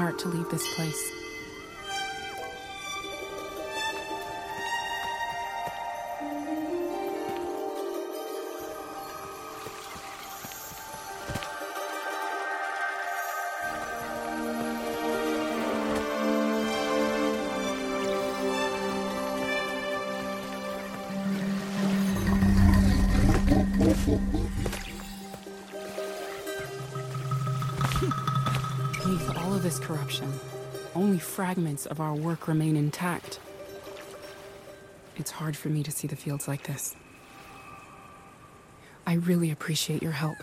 heart to leave this place. Corruption, only fragments of our work remain intact. It's hard for me to see the fields like this. I really appreciate your help.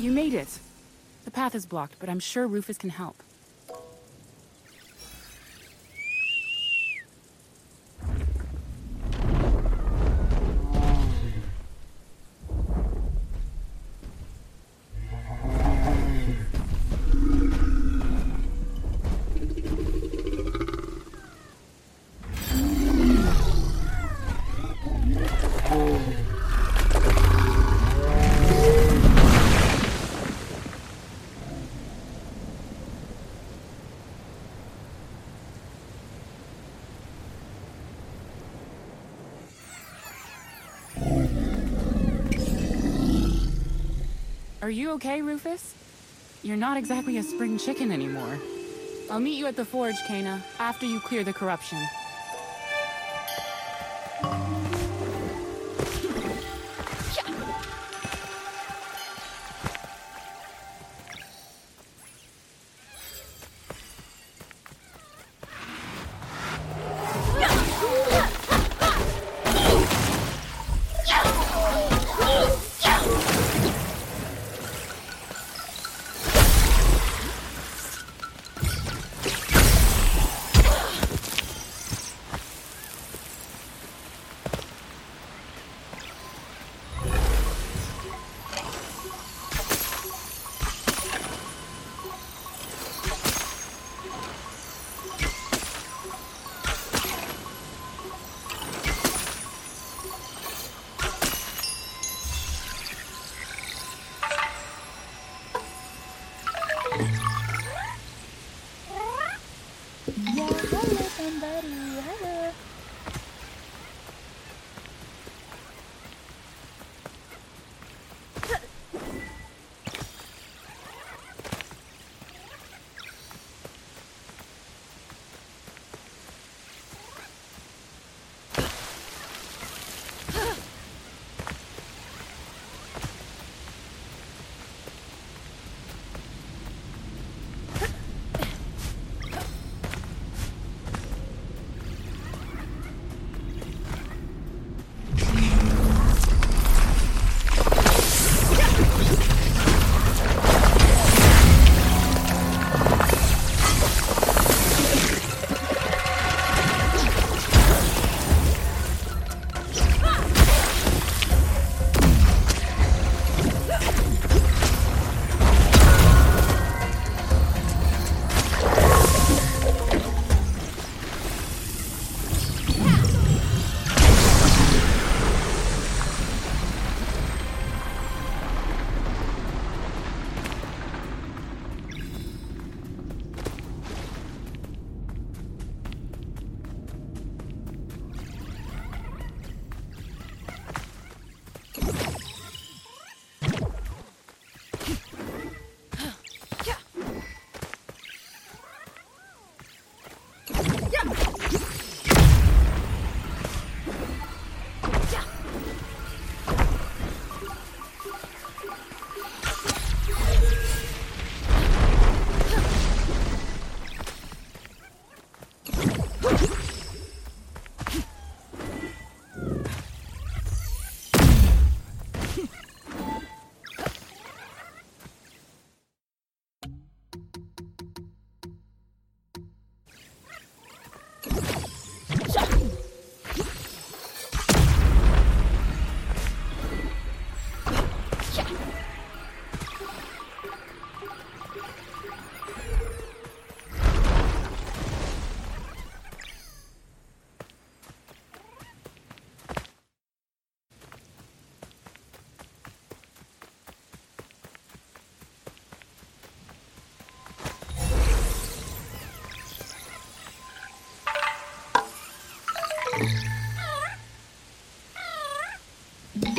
You made it. The path is blocked, but I'm sure Rufus can help. Are you okay, Rufus? You're not exactly a spring chicken anymore. I'll meet you at the forge, Kena, after you clear the corruption.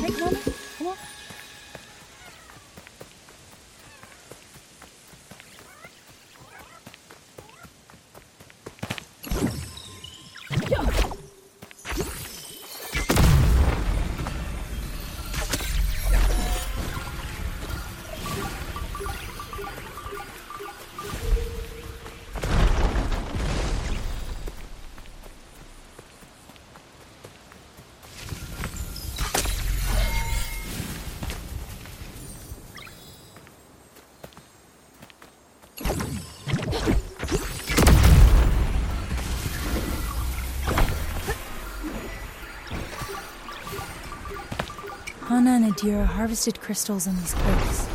Take one. Adira harvested crystals in these cliffs.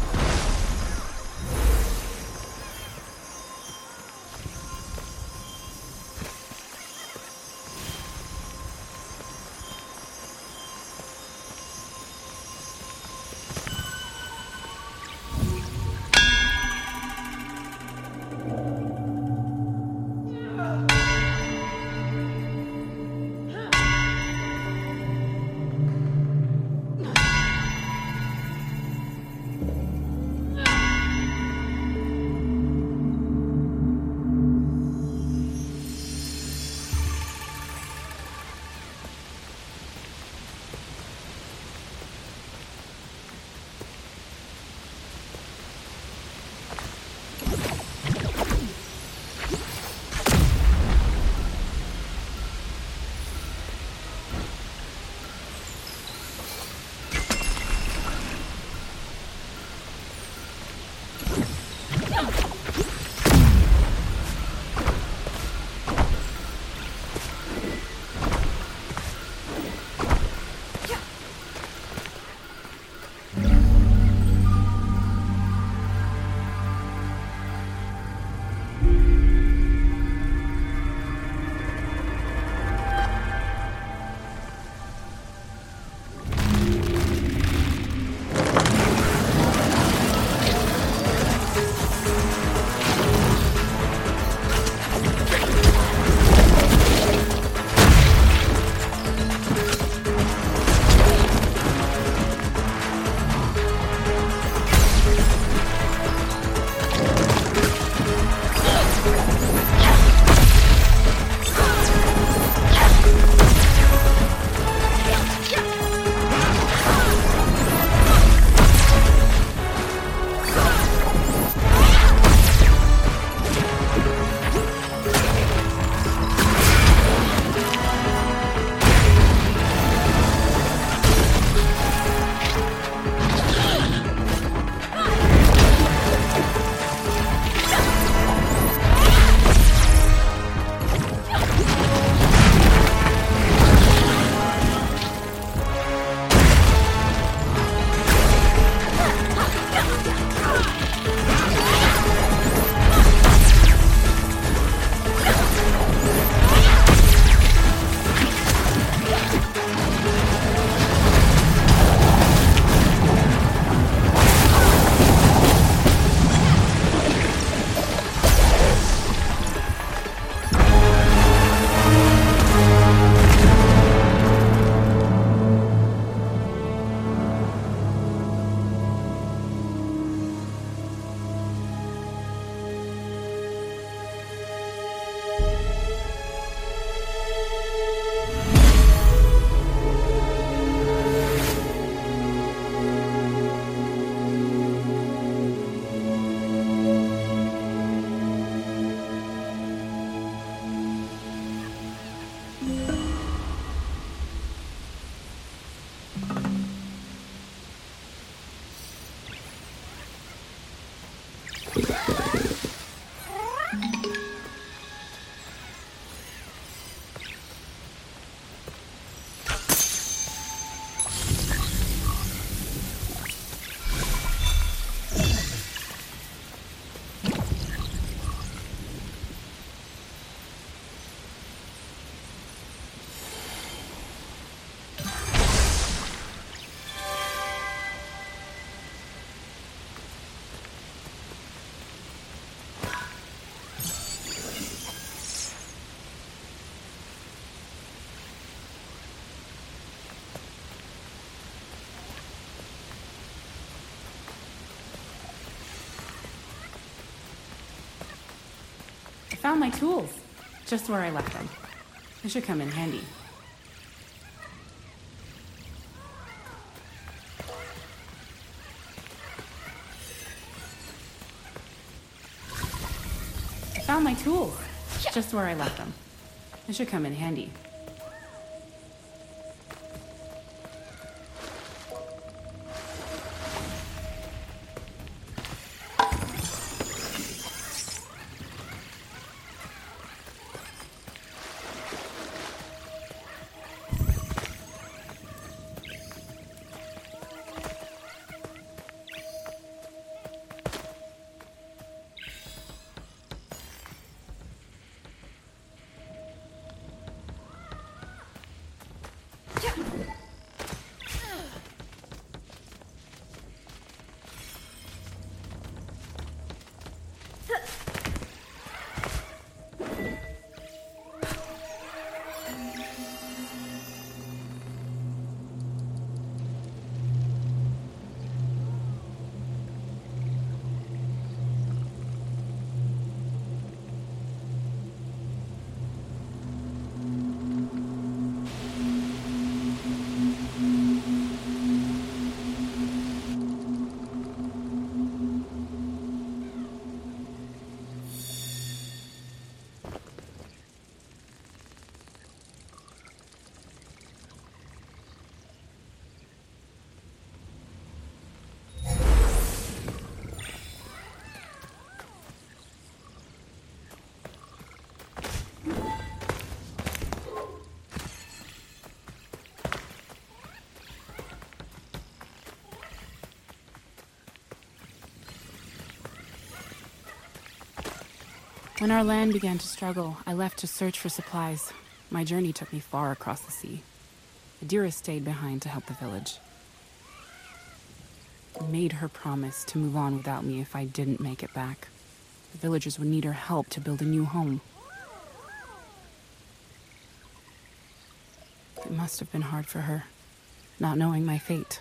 Found my tools. Just where I left them. They should come in handy. Found my tools. Just where I left them. They should come in handy. When our land began to struggle, I left to search for supplies. My journey took me far across the sea. Adira stayed behind to help the village. I made her promise to move on without me if I didn't make it back. The villagers would need her help to build a new home. It must have been hard for her, not knowing my fate.